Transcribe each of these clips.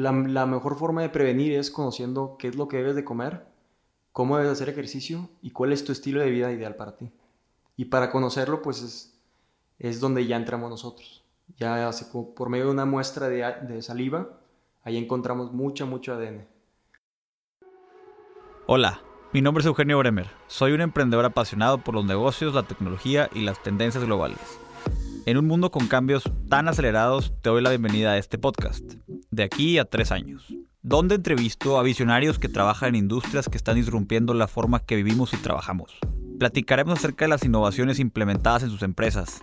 la, mejor forma de prevenir es conociendo qué es lo que debes de comer, cómo debes hacer ejercicio y cuál es tu estilo de vida ideal para ti. Y para conocerlo, pues es, es donde ya entramos nosotros. Ya hace por medio de una muestra de, saliva, ahí encontramos mucho, mucho ADN. Hola, mi nombre es Eugenio Bremer. Soy un emprendedor apasionado por los negocios, la tecnología y las tendencias globales. En un mundo con cambios tan acelerados, te doy la bienvenida a este podcast, de aquí a tres años, donde entrevisto a visionarios que trabajan en industrias que están disrumpiendo la forma que vivimos y trabajamos. Platicaremos acerca de las innovaciones implementadas en sus empresas,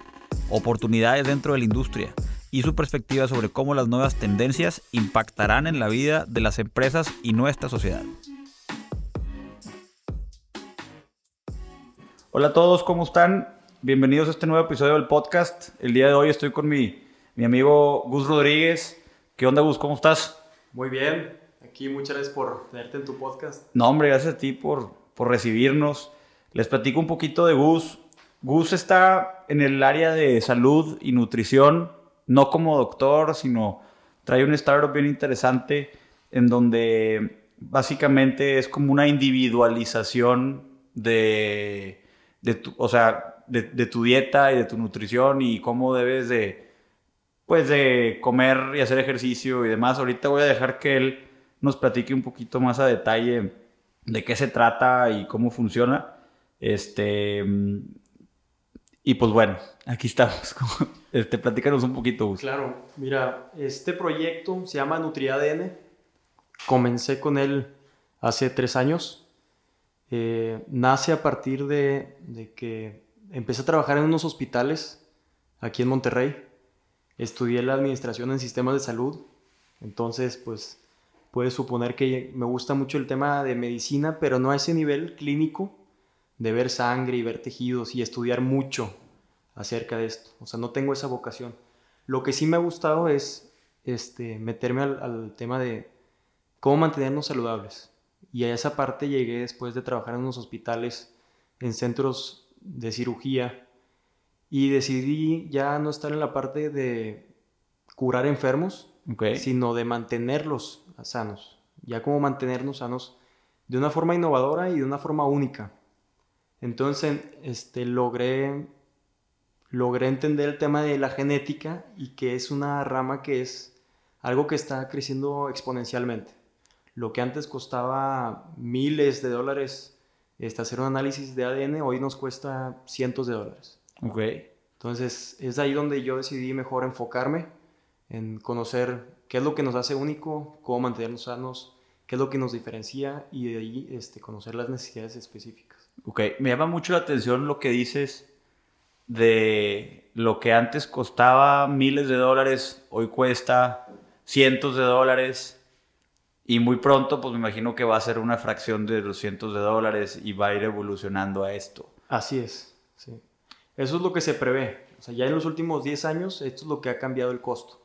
oportunidades dentro de la industria y su perspectiva sobre cómo las nuevas tendencias impactarán en la vida de las empresas y nuestra sociedad. Hola a todos, ¿cómo están? Bienvenidos a este nuevo episodio del podcast. El día de hoy estoy con mi, mi amigo Gus Rodríguez. ¿Qué onda, Gus? ¿Cómo estás? Muy bien. Aquí muchas gracias por tenerte en tu podcast. No, hombre, gracias a ti por, por recibirnos. Les platico un poquito de Gus. Gus está en el área de salud y nutrición, no como doctor, sino trae un startup bien interesante en donde básicamente es como una individualización de, de tu, o sea, de, tu dieta y de tu nutrición y cómo debes de, pues de comer y hacer ejercicio y demás. Ahorita voy a dejar que él nos platique un poquito más a detalle de qué se trata y cómo funciona. Este, y pues bueno, aquí estamos. Este, platícanos un poquito. Claro, mira, este proyecto se llama NutriADN. Comencé con él hace tres años. Eh, nace a partir de, de que empecé a trabajar en unos hospitales aquí en Monterrey. Estudié la administración en sistemas de salud. Entonces, pues, puedes suponer que me gusta mucho el tema de medicina, pero no a ese nivel clínico de ver sangre y ver tejidos y estudiar mucho acerca de esto. O sea, no tengo esa vocación. Lo que sí me ha gustado es este, meterme al, tema de cómo mantenernos saludables. Y a esa parte llegué después de trabajar en unos hospitales, en centros de cirugía y decidí ya no estar en la parte de curar enfermos, sino de mantenerlos sanos. Ya como mantenernos sanos de una forma innovadora y de una forma única. Entonces, este, logré, logré entender el tema de la genética y que es una rama que es algo que está creciendo exponencialmente. Lo que antes costaba miles de dólares este, hacer un análisis de ADN hoy nos cuesta cientos de dólares. Ok. Entonces es ahí donde yo decidí mejor enfocarme en conocer qué es lo que nos hace único, cómo mantenernos sanos, qué es lo que nos diferencia y de ahí este, conocer las necesidades específicas. Ok, me llama mucho la atención lo que dices de lo que antes costaba miles de dólares, hoy cuesta cientos de dólares y muy pronto, pues me imagino que va a ser una fracción de los cientos de dólares y va a ir evolucionando a esto. Así es, sí. Eso es lo que se prevé. O sea, ya en los últimos 10 años, esto es lo que ha cambiado el costo.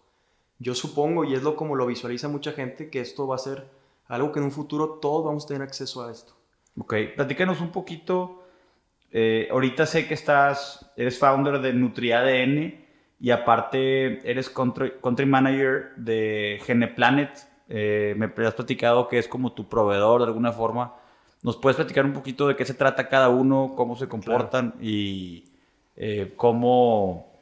Yo supongo, y es lo como lo visualiza mucha gente, que esto va a ser algo que en un futuro todos vamos a tener acceso a esto. Ok, platícanos un poquito. Eh, ahorita sé que estás, eres founder de NutriADN y aparte eres country, country manager de Geneplanet eh, me has platicado que es como tu proveedor de alguna forma. ¿Nos puedes platicar un poquito de qué se trata cada uno, cómo se comportan y eh, cómo,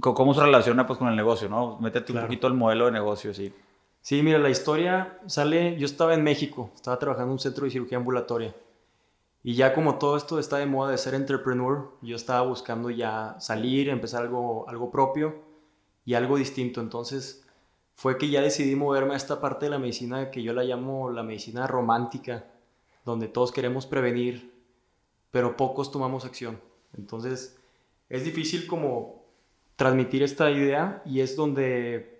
cómo se relaciona pues, con el negocio, ¿no? Métete un poquito al modelo de negocio, sí. Sí, mira, la historia sale, yo estaba en México, estaba trabajando en un centro de cirugía ambulatoria. Y ya como todo esto está de moda de ser entrepreneur, yo estaba buscando ya salir, empezar algo, algo propio y algo distinto. Entonces fue que ya decidí moverme a esta parte de la medicina que yo la llamo la medicina romántica, donde todos queremos prevenir, pero pocos tomamos acción. Entonces, es difícil como transmitir esta idea y es donde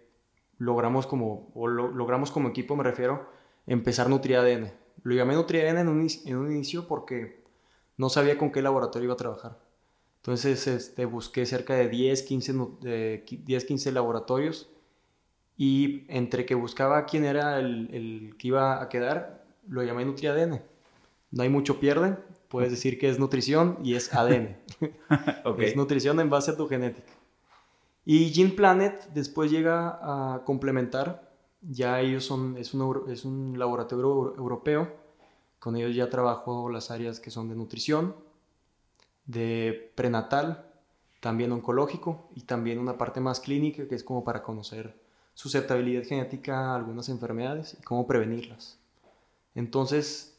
logramos como, o logramos como equipo, me refiero, empezar NutriADN. Lo llamé NutriADN en un, en un inicio porque no sabía con qué laboratorio iba a trabajar. Entonces este, busqué cerca de 10, 15, de 10, 15 laboratorios y entre que buscaba quién era el, el que iba a quedar, lo llamé NutriADN. No hay mucho pierde, puedes decir que es nutrición y es ADN. Es nutrición en base a tu genética. Y Gene Planet después llega a complementar Ya ellos son, es un, es un laboratorio europeo. Con ellos ya trabajo las áreas que son de nutrición, de prenatal, también oncológico y también una parte más clínica que es como para conocer susceptibilidad genética a algunas enfermedades y cómo prevenirlas. Entonces,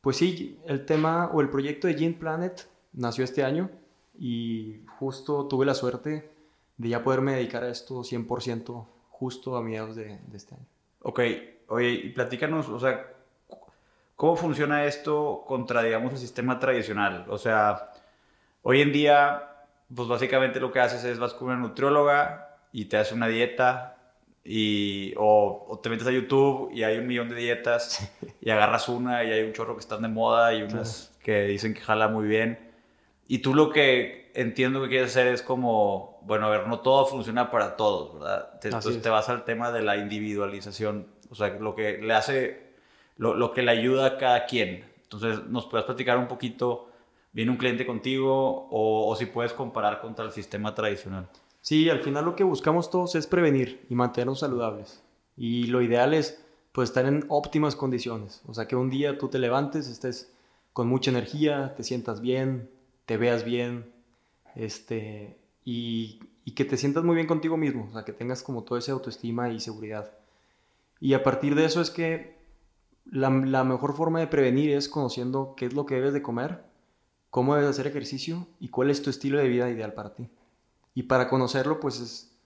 pues sí, el tema o el proyecto de Gene Planet nació este año y justo tuve la suerte de ya poderme dedicar a esto 100% justo a mediados de, de este año. Ok, oye, y platícanos, o sea, ¿cómo funciona esto contra, digamos, el sistema tradicional? O sea, hoy en día pues básicamente lo que haces es vas con una nutrióloga y te hace una dieta y, o, te metes a YouTube y hay un millón de dietas y agarras una y hay un chorro que están de moda y unas que dicen que jala muy bien. Y tú lo que entiendo que quieres hacer es como, bueno, a ver, no todo funciona para todos, ¿verdad? entonces te vas al tema de la individualización, o sea, lo que le hace, lo, lo que le ayuda a cada quien. Entonces, ¿nos puedes platicar un poquito? viene un cliente contigo o, si puedes comparar contra el sistema tradicional. Sí, al final lo que buscamos todos es prevenir y mantenernos saludables. Y lo ideal es pues estar en óptimas condiciones. O sea, que un día tú te levantes, estés con mucha energía, te sientas bien, te veas bien, este, y, que te sientas muy bien contigo mismo. O sea, que tengas como toda esa autoestima y seguridad. Y a partir de eso es que la, la mejor forma de prevenir es conociendo qué es lo que debes de comer cómo debes hacer ejercicio y cuál es tu estilo de vida ideal para ti. Y para conocerlo, pues es,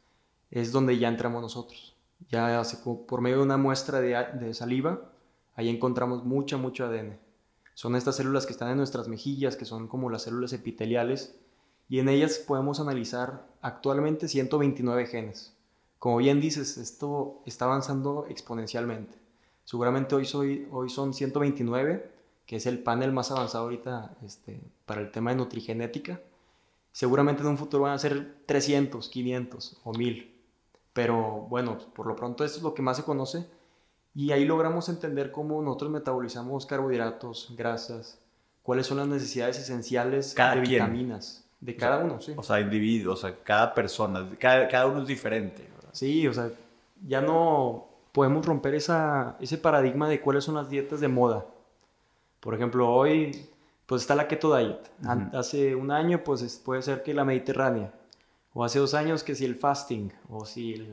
es donde ya entramos nosotros. Ya por medio de una muestra de, saliva, ahí encontramos mucha, mucho ADN. Son estas células que están en nuestras mejillas, que son como las células epiteliales, y en ellas podemos analizar actualmente 129 genes. Como bien dices, esto está avanzando exponencialmente. Seguramente hoy, soy, hoy son 129 que es el panel más avanzado ahorita este, para el tema de nutrigenética. Seguramente en un futuro van a ser 300, 500 o 1000. Pero bueno, por lo pronto esto es lo que más se conoce y ahí logramos entender cómo nosotros metabolizamos carbohidratos, grasas, cuáles son las necesidades esenciales de vitaminas de cada uno, sí. O sea, individuos, o sea, cada persona, cada, cada uno es diferente. Sí, o sea, ya no podemos romper esa, ese paradigma de cuáles son las dietas de moda. Por ejemplo, hoy pues está la keto diet. Hace un año pues puede ser que la mediterránea. O hace dos años que si el fasting. O si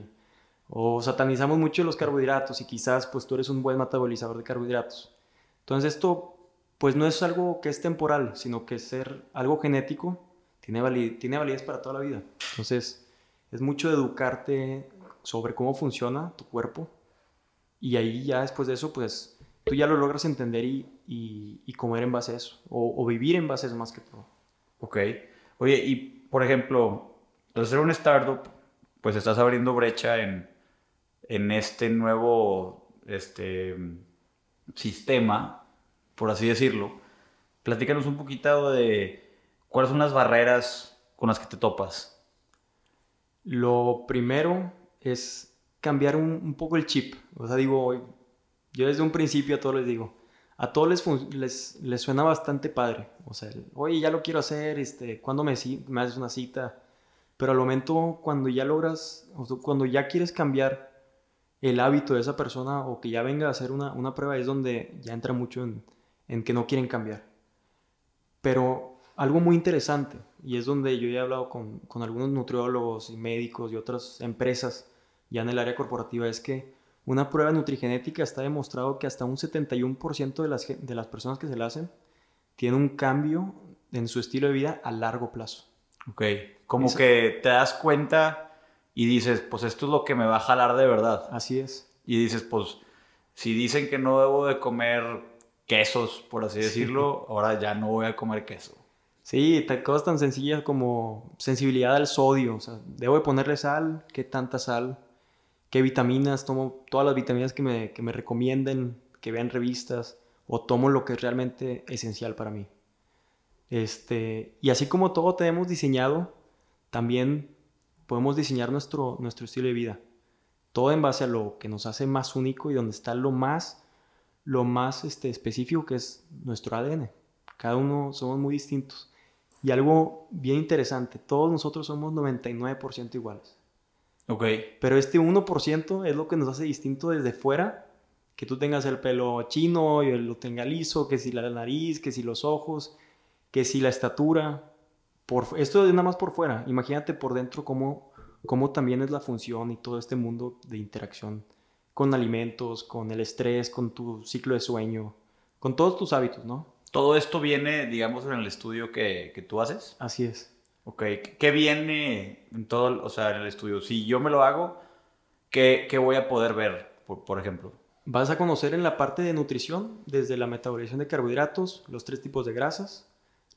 O satanizamos mucho los carbohidratos y quizás pues tú eres un buen metabolizador de carbohidratos. Entonces esto pues no es algo que es temporal, sino que es ser algo genético tiene, tiene validez para toda la vida. Entonces es mucho educarte sobre cómo funciona tu cuerpo y ahí ya después de eso pues tú ya lo logras entender y, y, comer en base a eso, o, vivir en base a eso más que todo. Ok. Oye, y por ejemplo, al ser un startup, pues estás abriendo brecha en, en este nuevo este, sistema, por así decirlo. Platícanos un poquito de cuáles son las barreras con las que te topas. Lo primero es cambiar un, un poco el chip. O sea, digo, yo desde un principio a todos les digo, a todos les, les, suena bastante padre. O sea, oye, ya lo quiero hacer, este, ¿cuándo me, me haces una cita? Pero al momento cuando ya logras, cuando ya quieres cambiar el hábito de esa persona o que ya venga a hacer una, una prueba, es donde ya entra mucho en, en, que no quieren cambiar. Pero algo muy interesante, y es donde yo he hablado con, con algunos nutriólogos y médicos y otras empresas ya en el área corporativa, es que una prueba nutrigenética está demostrado que hasta un 71% de las, de las personas que se la hacen tienen un cambio en su estilo de vida a largo plazo. Ok, como que te das cuenta y dices, pues esto es lo que me va a jalar de verdad. Así es. Y dices, pues si dicen que no debo de comer quesos, por así decirlo, ahora ya no voy a comer queso. Sí, cosas tan sencillas como sensibilidad al sodio, o sea, debo de ponerle sal, qué tanta sal, qué vitaminas, tomo todas las vitaminas que me, que me recomienden, que vean revistas, o tomo lo que es realmente esencial para mí. Este, y así como todo tenemos diseñado, también podemos diseñar nuestro, nuestro estilo de vida. Todo en base a lo que nos hace más único y donde está lo más, lo más este, específico que es nuestro ADN. Cada uno somos muy distintos. Y algo bien interesante, todos nosotros somos 99% iguales. Ok. Pero este 1% es lo que nos hace distinto desde fuera. Que tú tengas el pelo chino y él lo tenga liso, que si la nariz, que si los ojos, que si la estatura. Por, esto es nada más por fuera. Imagínate por dentro cómo, cómo también es la función y todo este mundo de interacción con alimentos, con el estrés, con tu ciclo de sueño, con todos tus hábitos, ¿no? Todo esto viene, digamos, en el estudio que, que tú haces. Así es. Ok, ¿qué viene en todo, o sea, en el estudio? Si yo me lo hago, ¿qué, qué voy a poder ver, por, por, ejemplo? Vas a conocer en la parte de nutrición, desde la metabolización de carbohidratos, los tres tipos de grasas,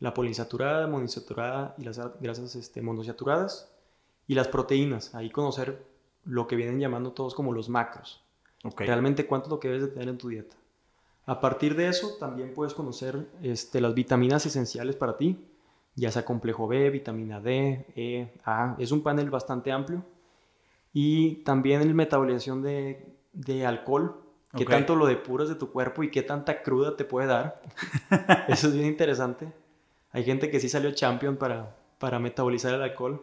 la poliinsaturada, monoinsaturada y las grasas este, monosaturadas, y las proteínas. Ahí conocer lo que vienen llamando todos como los macros. Okay. Realmente cuánto es lo que debes de tener en tu dieta. A partir de eso, también puedes conocer este, las vitaminas esenciales para ti, ya sea complejo B, vitamina D, E, A. Es un panel bastante amplio. Y también el metabolización de, de alcohol, que Okay. tanto lo depuras de tu cuerpo y qué tanta cruda te puede dar. Eso es bien interesante. Hay gente que sí salió champion para, para metabolizar el alcohol.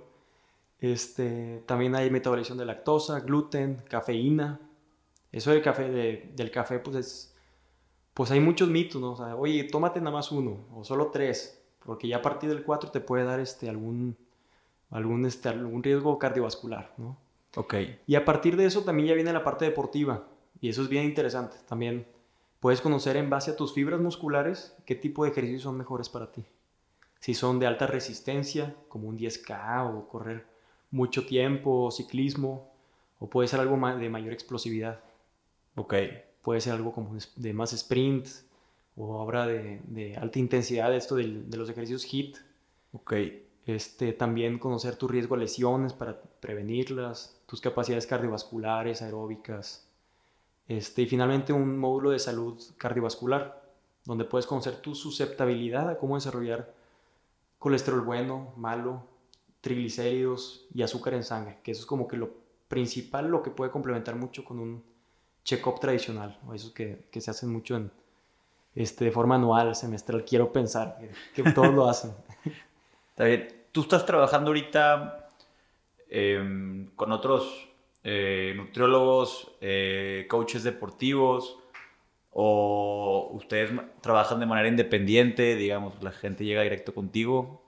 Este, también hay metabolización de lactosa, gluten, cafeína. Eso del café, de- del café, pues es, pues hay muchos mitos, ¿no? O sea, oye, tómate nada más uno o solo tres, porque ya a partir del 4 te puede dar este, algún, algún, este, algún riesgo cardiovascular, ¿no? Ok. Y a partir de eso también ya viene la parte deportiva. Y eso es bien interesante. También puedes conocer en base a tus fibras musculares qué tipo de ejercicios son mejores para ti. Si son de alta resistencia, como un 10K o correr mucho tiempo, o ciclismo, o puede ser algo de mayor explosividad. Ok. Puede ser algo como de más sprint o ahora de, de alta intensidad, esto del- de los ejercicios HIIT. Ok. Este, también conocer tu riesgo a lesiones para prevenirlas, tus capacidades cardiovasculares, aeróbicas. Este, y finalmente un módulo de salud cardiovascular, donde puedes conocer tu susceptibilidad a cómo desarrollar colesterol bueno, malo, triglicéridos y azúcar en sangre, que eso es como que lo principal, lo que puede complementar mucho con un check-up tradicional, o esos que, que se hacen mucho en, este, de forma anual, semestral, quiero pensar, que, que todos lo hacen. Está bien. Tú estás trabajando ahorita em, con otros eh, nutriólogos, eh, coaches deportivos, o ustedes trabajan de manera independiente, digamos, la gente llega directo contigo.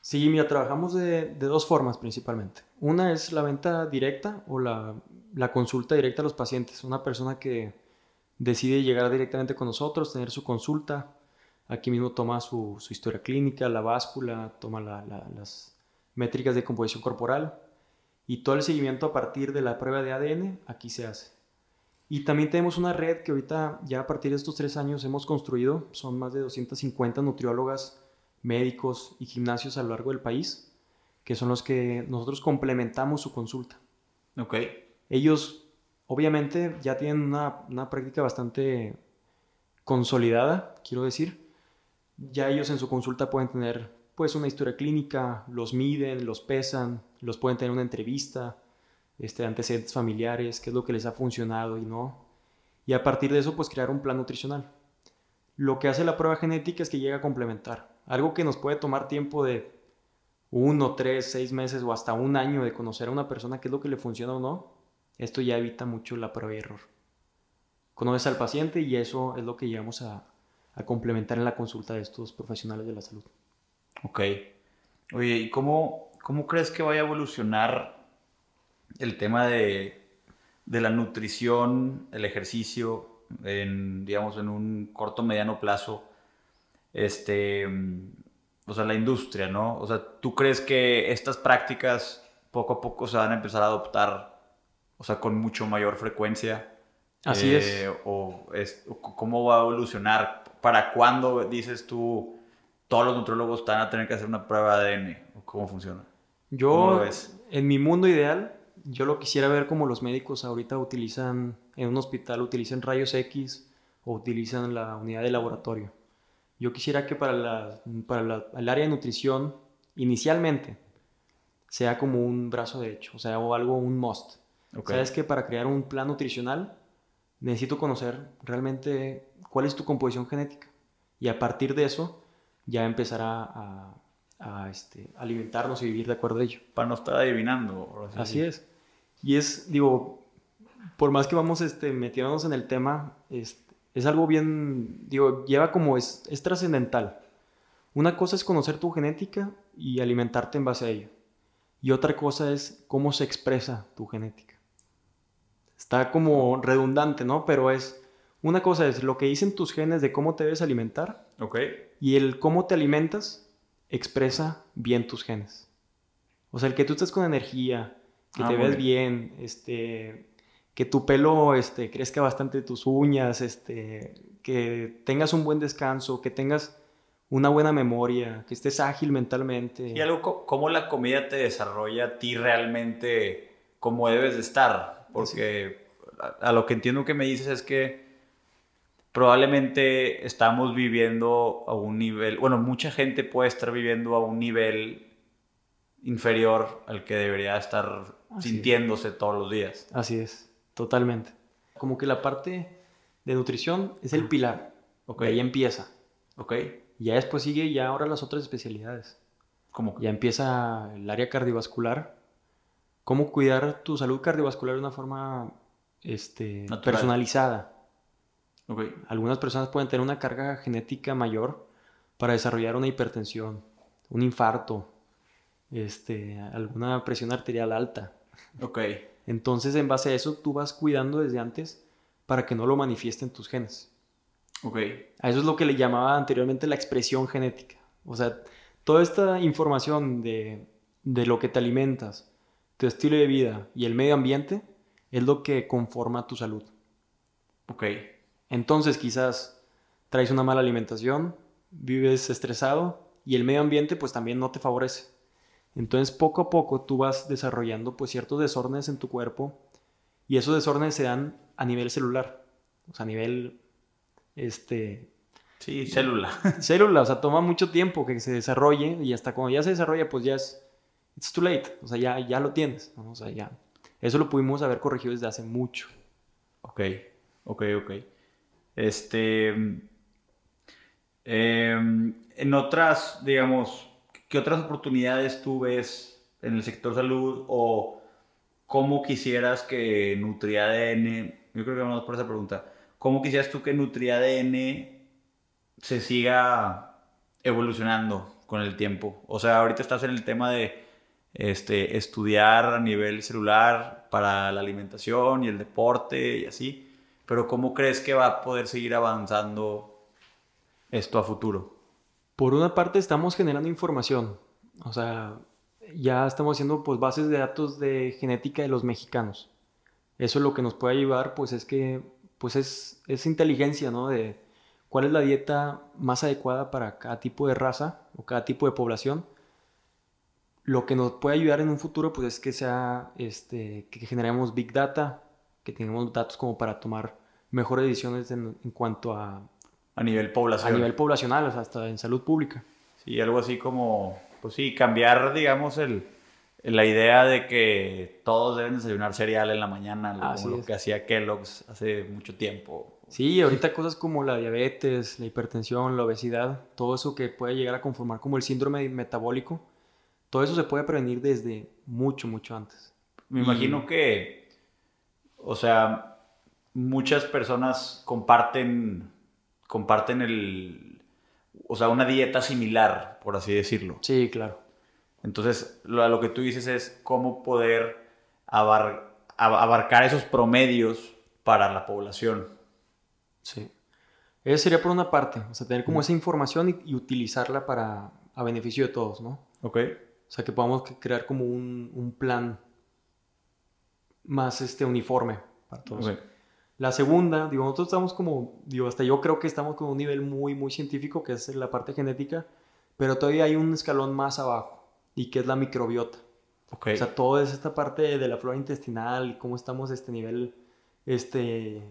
Sí, mira, trabajamos de, de dos formas principalmente. Una es la venta directa o la, la consulta directa a los pacientes. Una persona que decide llegar directamente con nosotros, tener su consulta. Aquí mismo toma su, su historia clínica, la báscula, toma la- la- las métricas de composición corporal y todo el seguimiento a partir de la prueba de ADN aquí se hace. Y también tenemos una red que ahorita ya a partir de estos tres años hemos construido. Son más de 250 nutriólogas médicos y gimnasios a lo largo del país, que son los que nosotros complementamos su consulta. Ok. Ellos, obviamente, ya tienen una, una práctica bastante consolidada, quiero decir. Ya ellos en su consulta pueden tener, pues, una historia clínica, los miden, los pesan, los pueden tener una entrevista, este, antecedentes familiares, qué es lo que les ha funcionado y no. Y a partir de eso, pues, crear un plan nutricional. Lo que hace la prueba genética es que llega a complementar. Algo que nos puede tomar tiempo de uno, tres, seis meses o hasta un año de conocer a una persona qué es lo que le funciona o no, esto ya evita mucho la prueba y error. Conoces al paciente y eso es lo que llegamos a, complementar en la consulta de estos profesionales de la salud. Ok. Oye, ¿y cómo, cómo crees que vaya a evolucionar el tema de, de la nutrición, el ejercicio, digamos, en un corto mediano plazo? Este, o sea, la industria, ¿no? O sea, ¿tú crees que estas prácticas poco a poco se van a empezar a adoptar, o sea, con mucho mayor frecuencia? Así Eh, es. O, es, cómo va a evolucionar? ¿Para cuándo dices tú todos los nutriólogos van a tener que hacer una prueba de ADN? ¿O cómo funciona? ¿Cómo Yo, lo ves? en mi mundo ideal, yo lo quisiera ver como los médicos ahorita utilizan, en un hospital utilizan rayos X o utilizan la unidad de laboratorio. Yo quisiera que para, la, para la- el área de nutrición, inicialmente, sea como un brazo derecho, o sea, o algo, un must. Ok. Sabes que para crear un plan nutricional necesito conocer realmente cuál es tu composición genética y a partir de eso ya empezar a, a- a, este, alimentarnos y vivir de acuerdo a ello. Para no estar adivinando. ahora sí. Así es. Y es, digo, por más que vamos este, metiéndonos en el tema, es, es algo bien, digo, lleva como, es, es trascendental. Una cosa es conocer tu genética y alimentarte en base a ello. Y otra cosa es cómo se expresa tu genética. Está como redundante, ¿no? Pero es, una cosa es lo que dicen tus genes de cómo te debes alimentar. Ok. Y el cómo te alimentas expresa bien tus genes. O sea, el que tú estés con energía, que Ah, te veas bien. bien, este, que tu pelo este, crezca bastante tus uñas, este, que tengas un buen descanso, que tengas una buena memoria, que estés ágil mentalmente. Y algo, cómo la comida te desarrolla a ti realmente como debes de estar. Porque a, a lo que entiendo que me dices es que probablemente estamos viviendo a un nivel, bueno, mucha gente puede estar viviendo a un nivel inferior al que debería estar Así es. sintiéndose todos los días. Así es, totalmente. Como que la parte de nutrición es el pilar. Ok. De ahí empieza. ¿Ok? Ya después sigue ya ahora las otras especialidades. Como Ya empieza el área cardiovascular. Cómo cuidar tu salud cardiovascular de una forma este, personalizada. Ok. Algunas personas pueden tener una carga genética mayor para desarrollar una hipertensión, un infarto, este, alguna presión arterial alta. Ok. Entonces, en base a eso, tú vas cuidando desde antes para que no lo manifiesten tus genes. Ok. A eso es lo que le llamaba anteriormente la expresión genética. O sea, toda esta información de, de lo que te alimentas, tu estilo de vida y el medio ambiente es lo que conforma tu salud. Ok. Entonces, quizás traes una mala alimentación, vives estresado y el medio ambiente pues también no te favorece. Entonces, poco a poco tú vas desarrollando pues ciertos desórdenes en tu cuerpo y esos desórdenes se dan a nivel celular, o sea, a nivel este Sí, célula. célula, o sea, toma mucho tiempo que se desarrolle y hasta cuando ya se desarrolla, pues ya es it's too late, o sea, ya, ya lo tienes, ¿no? o sea, ya. Eso lo pudimos haber corregido desde hace mucho. Ok, ok, ok. Este. em, en otras, digamos, ¿qué otras oportunidades tú ves en el sector salud o cómo quisieras que NutriADN, yo creo que vamos por esa pregunta, ¿cómo quisieras tú que NutriADN se siga evolucionando con el tiempo? O sea, ahorita estás en el tema de este, estudiar a nivel celular para la alimentación y el deporte y así, pero ¿cómo crees que va a poder seguir avanzando esto a futuro? Por una parte estamos generando información, o sea, ya estamos haciendo pues bases de datos de genética de los mexicanos. Eso lo que nos puede ayudar pues es que pues es, es inteligencia, ¿no? De cuál es la dieta más adecuada para cada tipo de raza o cada tipo de población. Lo que nos puede ayudar en un futuro pues es que sea este que generemos big data, que tengamos datos como para tomar mejores decisiones en, en cuanto a, A nivel a población. nivel poblacional, o sea, hasta en salud pública. Sí, algo así como, pues sí, cambiar, digamos, el, la idea de que todos deben desayunar cereal en la mañana, como lo es. que hacía Kellogg's hace mucho tiempo. Sí, ahorita cosas como la diabetes, la hipertensión, la obesidad, todo eso que puede llegar a conformar como el síndrome metabólico, todo eso se puede prevenir desde mucho, mucho antes. Me Y- imagino que, o sea, muchas personas comparten, comparten el, o sea, una dieta similar, por así decirlo. Sí, claro. Entonces, lo, lo que tú dices es cómo poder abar- ab- abarcar esos promedios para la población. Sí. Eso sería por una parte, o sea, tener como esa información y, y utilizarla para a beneficio de todos, ¿no? ¿Ok? O sea, que podamos crear como un, un plan más este, uniforme para todos. Ok. La segunda, digo, nosotros estamos como, digo, hasta yo creo que estamos con un nivel muy, muy científico, que es la parte genética, pero todavía hay un escalón más abajo, y que es la microbiota. Ok. O sea, todo es esta parte de la flora intestinal, cómo estamos a este nivel, este,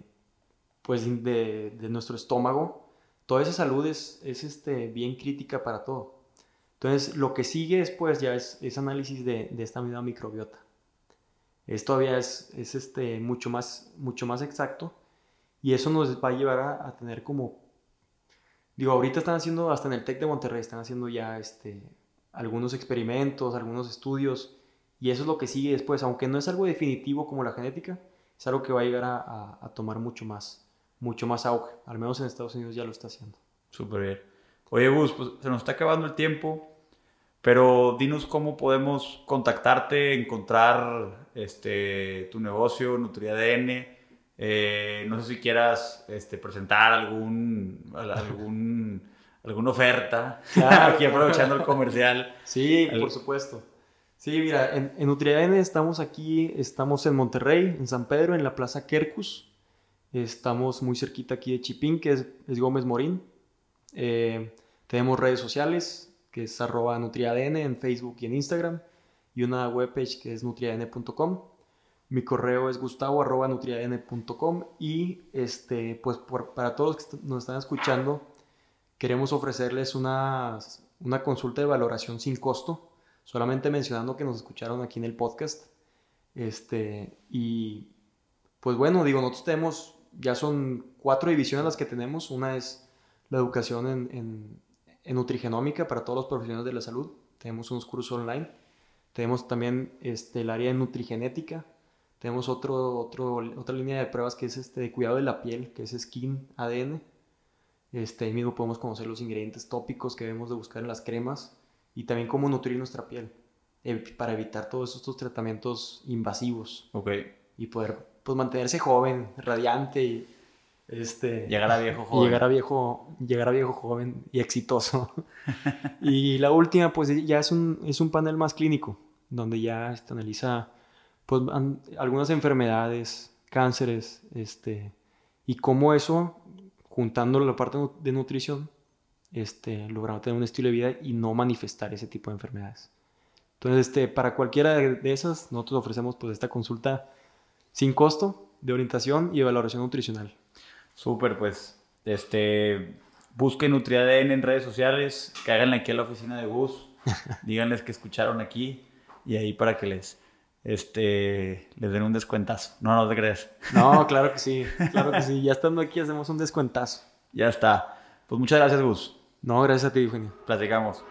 pues, de, de nuestro estómago. Toda esa salud es, es este, bien crítica para todo. Entonces, lo que sigue después ya es, es análisis de, de esta misma microbiota. Esto todavía es, es este, mucho, más, mucho más exacto y eso nos va a llevar a, tener como, digo, ahorita están haciendo, hasta en el TEC de Monterrey, están haciendo ya este, algunos experimentos, algunos estudios Y eso es lo que sigue después, aunque no es algo definitivo como la genética, es algo que va a llegar a, a tomar mucho más, mucho más auge. Al menos en Estados Unidos ya lo está haciendo. Súper bien. Oye, Gus, pues se nos está acabando el tiempo, pero dinos cómo podemos contactarte, encontrar este, tu negocio, NutriADN. Eh, no sé si quieras este, presentar algún, algún, alguna oferta, aquí aprovechando el comercial. Sí, por supuesto. Sí, mira, en, en NutriADN estamos aquí, estamos en Monterrey, en San Pedro, en la Plaza Quercus. Estamos muy cerquita aquí de Chipín, que es, es Gómez Morín. Eh, tenemos redes sociales, que es arroba nutriadn en Facebook y en Instagram, y una webpage que es nutriadn.com. Mi correo es gustavo arroba nutriadn.com y este, pues para todos los que nos están escuchando, queremos ofrecerles una, una consulta de valoración sin costo, solamente mencionando que nos escucharon aquí en el podcast. Este, y pues bueno, digo, nosotros tenemos, ya son cuatro divisiones las que tenemos. Una es la educación en, en, nutrigenómica para todos los profesionales de la salud. Tenemos unos cursos online. Tenemos también este, el área de nutrigenética. Tenemos otro, otro, otra línea de pruebas que es este, de cuidado de la piel, que es Skin ADN. Este, ahí mismo podemos conocer los ingredientes tópicos que debemos de buscar en las cremas y también cómo nutrir nuestra piel eh, para evitar todos estos tratamientos invasivos. Ok. Y poder pues, mantenerse joven, radiante y este, llegar a viejo joven. Llegar a viejo, llegar a viejo joven y exitoso. y la última, pues ya es un, es un panel más clínico, donde ya este, analiza pues, algunas enfermedades, cánceres, este, y cómo eso, juntando la parte de nutrición, este, tener un estilo de vida y no manifestar ese tipo de enfermedades. Entonces, este, para cualquiera de esas, nosotros ofrecemos pues, esta consulta sin costo de orientación y evaluación nutricional. Súper, pues, este, busquen NutriADN en redes sociales, cáganle aquí a la oficina de Gus, díganles que escucharon aquí y ahí para que les, este, les den un descuentazo. No, no te crees. No, claro que sí, claro que sí. Ya estando aquí hacemos un descuentazo. Ya está. Pues muchas gracias, Gus. No, gracias a ti, Eugenio. Platicamos.